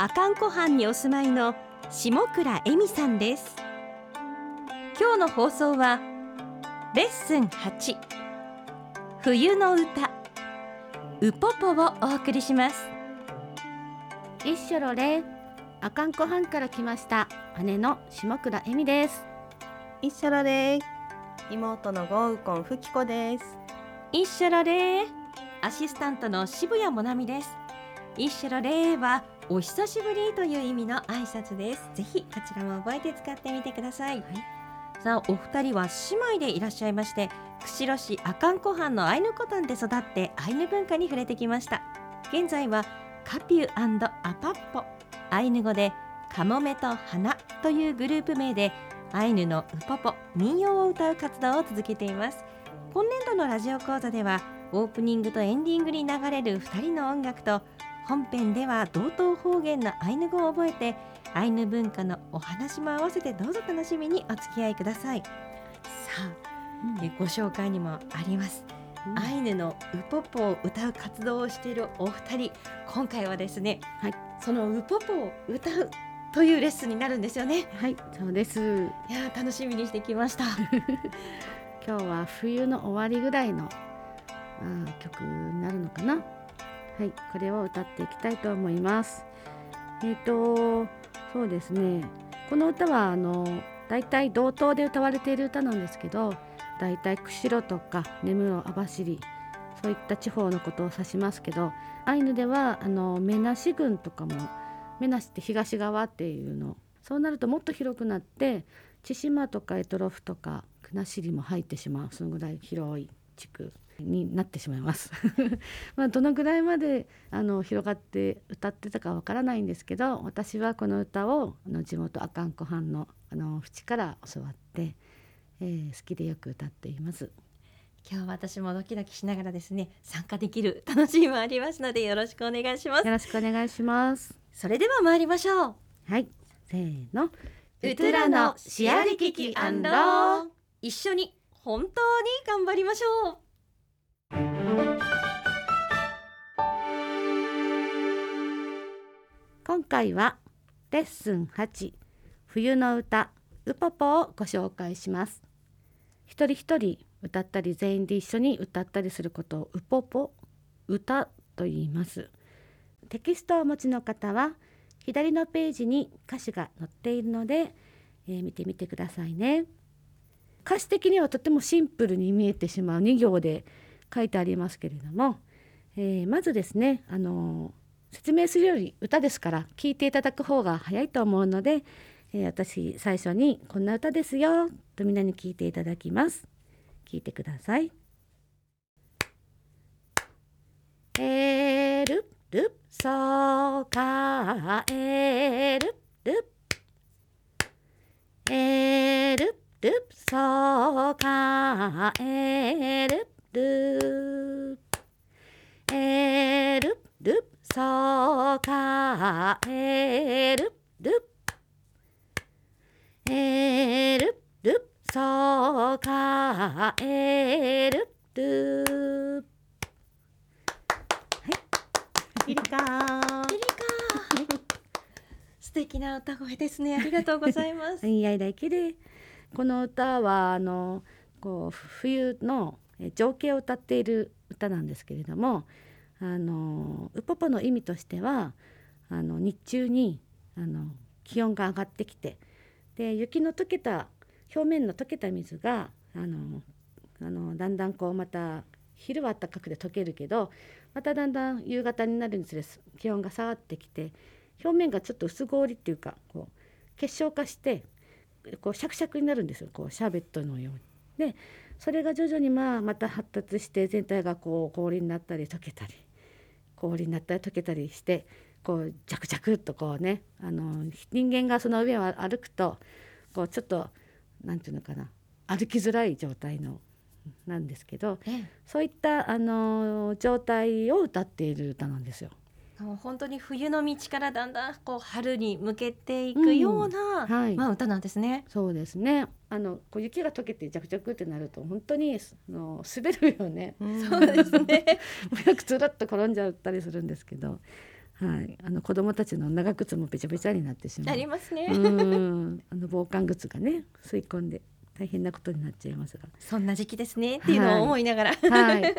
阿寒湖畔にお住まいの下倉恵美さんです。今日の放送はレッスン8冬の歌ウポポをお送りします。一緒ろれ阿寒湖畔から来ました姉の下倉恵美です。一緒らです妹のゴウコンふきこです。一緒られアシスタントの渋谷もなみです。一緒られはお久しぶりという意味の挨拶です。ぜひこちらも覚えて使ってみてください、さあお二人は姉妹でいらっしゃいまして釧路市阿寒湖畔のアイヌコタンで育ってアイヌ文化に触れてきました。現在はカピューアパッポアイヌ語でカモメと花というグループ名でアイヌのウポポ民謡を歌う活動を続けています。今年度のラジオ講座ではオープニングとエンディングに流れる2人の音楽と本編では道東方言のアイヌ語を覚えてアイヌ文化のお話も合わせてどうぞ楽しみにお付き合いください。さあ、えご紹介にもあります、アイヌのウポポを歌う活動をしているお二人。今回はですね、はい。そのウポポを歌うというレッスンになるんですよね。はいそうです。いやー楽しみにしてきました。今日は冬の終わりぐらいのあー曲になるのかなはいこれを歌っていきたいと思います。えっ、とそうですね。この歌はあの大体同等で歌われている歌なんですけど大体釧路とか根室網走そういった地方のことを指しますけどアイヌではあの目なし郡とかも目なしって東側っていうのそうなるともっと広くなって千島とかエトロフとか国後も入ってしまうそのぐらい広い地区になってしまいます。まあどのぐらいまであの広がって歌ってたかわからないんですけど私はこの歌をあの地元阿寒湖畔のあの淵から教わって、えー好きでよく歌っています。今日は私もドキドキしながらですね参加できる楽しみもありますのでよろしくお願いしますよろしくお願いします。それでは参りましょうはい、せーの。ウトラのシアリキキアンロー一緒に本当に頑張りましょう。今回はレッスン8冬の歌ウポポをご紹介します。一人一人歌ったり全員で一緒に歌ったりすることをウポポ歌と言います。テキストをお持ちの方は左のページに歌詞が載っているので、えー見てみてくださいね。歌詞的にはとてもシンプルに見えてしまう2行で書いてありますけれども、えーまずですねあのー説明するより歌ですから聞いていただく方が早いと思うので、えー私最初にこんな歌ですよとみんなに聞いていただきます。聞いてください。えるるそかえるるえるるそかえるるえるるそかえるるえるるそかえるるピリカーピリカ素敵な歌声ですねありがとうございますいやいやきれいこの歌はあのこう冬の情景を歌っている歌なんですけれどもあのウポポの意味としてはあの日中にあの気温が上がってきてで雪の溶けた表面の溶けた水があのあのだんだんこうまた昼は暖かくて溶けるけどまただんだん夕方になるにつれ気温が下がってきて表面がちょっと薄氷っていうかこう結晶化してこうシャクシャクになるんですよこうシャーベットのように。でそれが徐々にまあまた発達して全体がこう氷になったり溶けたり氷になったり溶けたりしてこうジャクジャクっとこうねあの人間がその上を歩くとこうちょっとなんていうのかな歩きづらい状態のなんですけどえそういったあの状態を歌っている歌なんですよ。えもう本当に冬の道からだんだんこう春に向けていくような、うんはいまあ歌なんですね。そうですねあのこう雪が溶けてジャクジャクってなると本当にあの滑るよね。そうですね。よくつらっと転んじゃったりするんですけど、はい、あの子供たちの長靴もべちゃべちゃになってしまう。ありますね。うん、あの防寒靴がね吸い込んで大変なことになっちゃいますそんな時期ですねっていうのを思いながら。が、はい、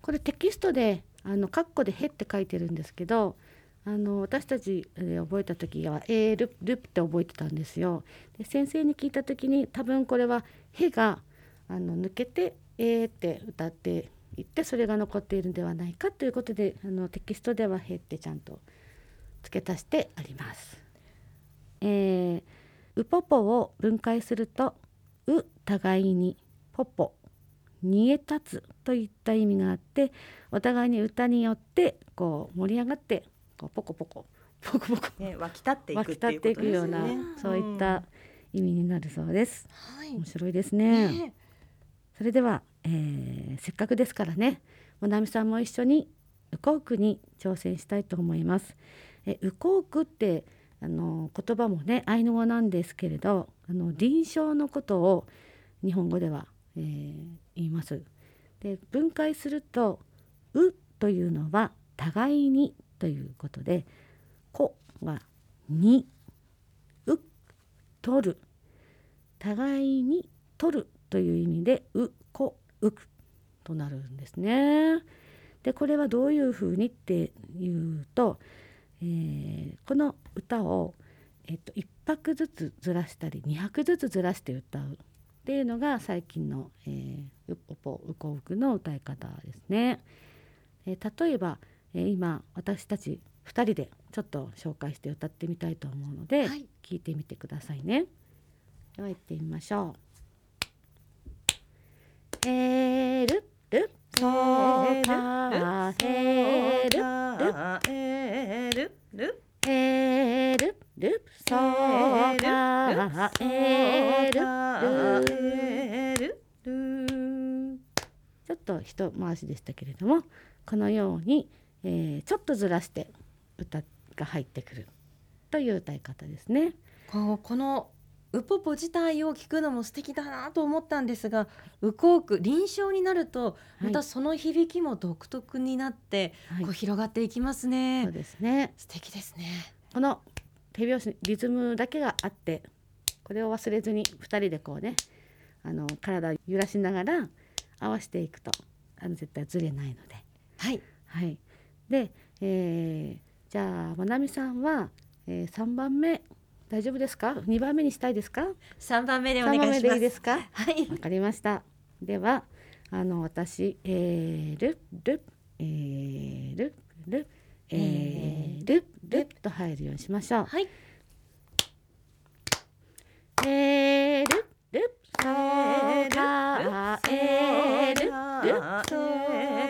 これテキストであのカッコで「へ」って書いてるんですけどあの私たちで覚えた時は「えー、ルル」って覚えてたんですよ。で先生に聞いた時に多分これは「へ」があの抜けて「えー」って歌っていってそれが残っているんではないかということであのテキストでは「へ」ってちゃんと付け足してあります。えーウポポを分解すると「う」互いに「ポポ」煮え立つといった意味があってお互いに歌によってこう盛り上がってこうポコポコポコポコね、湧き立っていくっていうこと立っていくような。そういった意味になるそうです。はい面白いですね。ねそれでは、えーせっかくですからねもなみさんも一緒にウコークに挑戦したいと思います。えウコークってあの言葉もねアイヌ語なんですけれどあの臨床のことを日本語では、えー言います。で分解すると「う」というのは互いにということで「こ」は「に」「う」「取る」互いに取るという意味で「う」「こ」「うく」となるんですね。でこれはどういうふうにっていうと、えーこの歌を、えっと1拍ずつずらしたり2拍ずつずらして歌うっていうのが最近の、えー、ウポポウコウクの歌い方ですね。えー例えば、えー今私たち2人でちょっと紹介して歌ってみたいと思うので、はい聞いてみてくださいね。では行ってみましょう。へるるそう一回しでしたけれどもこのように、えーちょっとずらして歌が入ってくるという歌い方ですね。こうこのウポポ自体を聞くのも素敵だなと思ったんですが、ウコーク臨床になるとまたその響きも独特になって、はいこう広がっていきますねそう。ですね。素敵ですね。この手拍子リズムだけがあってこれを忘れずに2人でこうねあの体を揺らしながら合わせていくとあの絶対ずれないので。はい。はい、で、えーじゃあまなみさんは、えー、3番目大丈夫ですか？2番目にしたいですか？三番目でお3願いします。番目でいいですか？はい。わかりましたではあの私えー、るるえー、るるえー、るると入るようにしましょう。はい。えー、るるそうかえ、るそう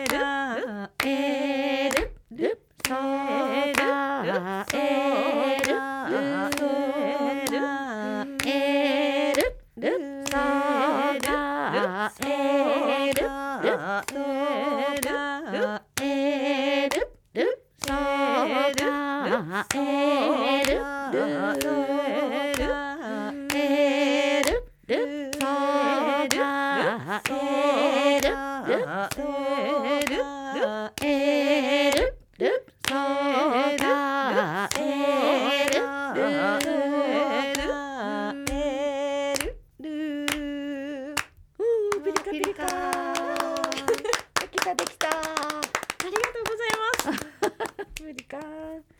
かえ、るそうかえー、るいます。ピリカ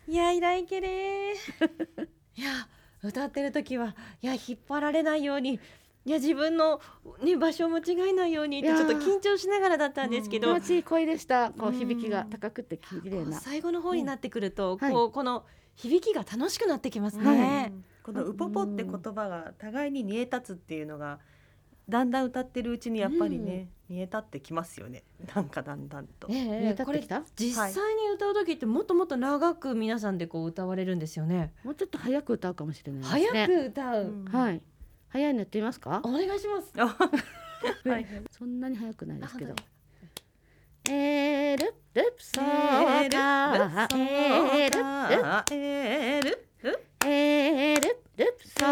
いや、いらいけれ。いや、歌ってる時は、いや、引っ張られないように。いや、自分の、ね、場所を間違えないようにって、ちょっと緊張しながらだったんですけど。気持ちいい声でした。こううん響きが高くて綺麗な。最後の方になってくると、はいこう、この響きが楽しくなってきますはい。ね。このウポポって言葉が互いに煮え立つっていうのがだんだん歌ってるうちにやっぱりね、見えたってきますよね。なんかだんだんと、え見ええこれ実際に歌う時ってもっともっと長く皆さんでこう歌われるんですよね。もうちょっと早く歌うかもしれないですね。早く歌う。うんはい早いのやってみますか？お願いします。はい。そんなに早くないですけど。えーるるそうかえーるるえーるるえーるるそう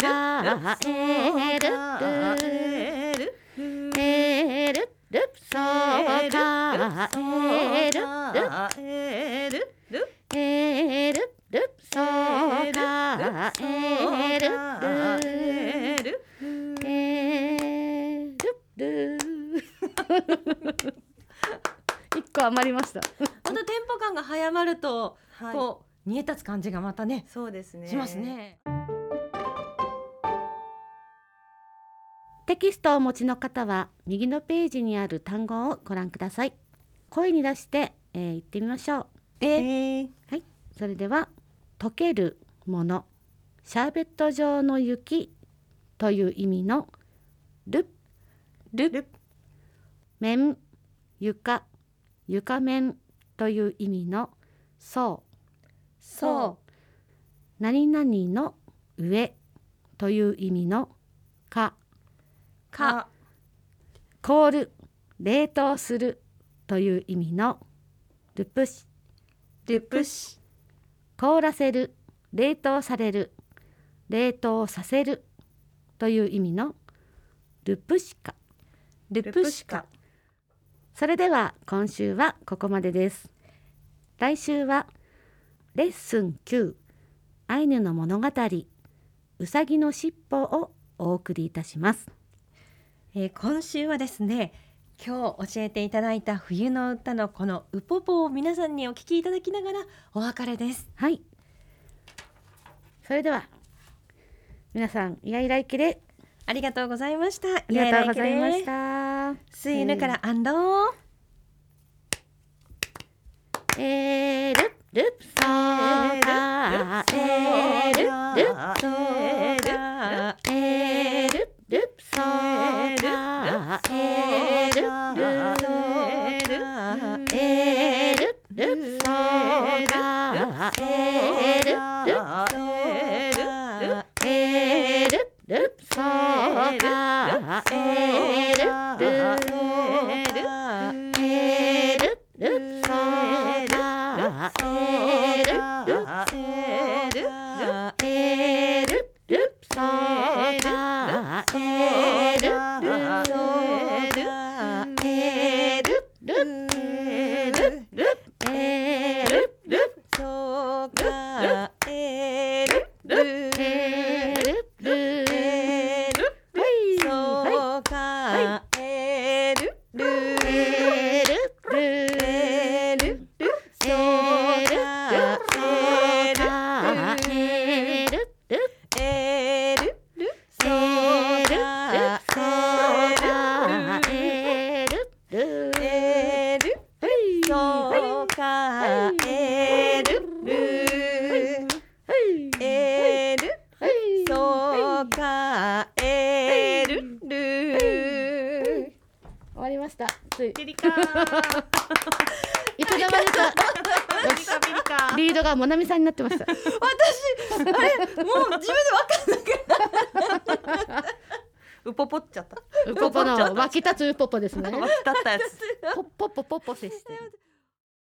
かえーるるえーるえーるるそうかえーるるえーるる一個余りました。またテンポ感が早まると、はい。こう煮え立つ感じがまたねそうですね。しますね。テキストをお持ちの方は右のページにある単語をご覧ください。声に出して、えー言ってみましょう。えー。それでは溶けるものシャーベット状の雪という意味のルルル面床床面という意味のそう。そう。何々の上という意味のか。か。凍る冷凍するという意味のルプシ。ルプシ。凍らせる冷凍される冷凍させるという意味のルプシカ。ルプシカそれでは今週はここまでです。来週はレッスン9アイヌの物語うさぎのしっぽをお送りいたします。えー今週はですね今日教えていただいた冬の歌のこのウポポを皆さんにお聞きいただきながらお別れです。はい。それでは皆さんイヤイライケで。ありがとうございました。あありがとうございましたスイヌからアンド。えーいつの間にかピリードがモナミさんになってました。あれもう自分でわかんないウポポっちゃった。ウポポの湧き立つウポポですね。湧き立ったやつ。ポッポッポポッポ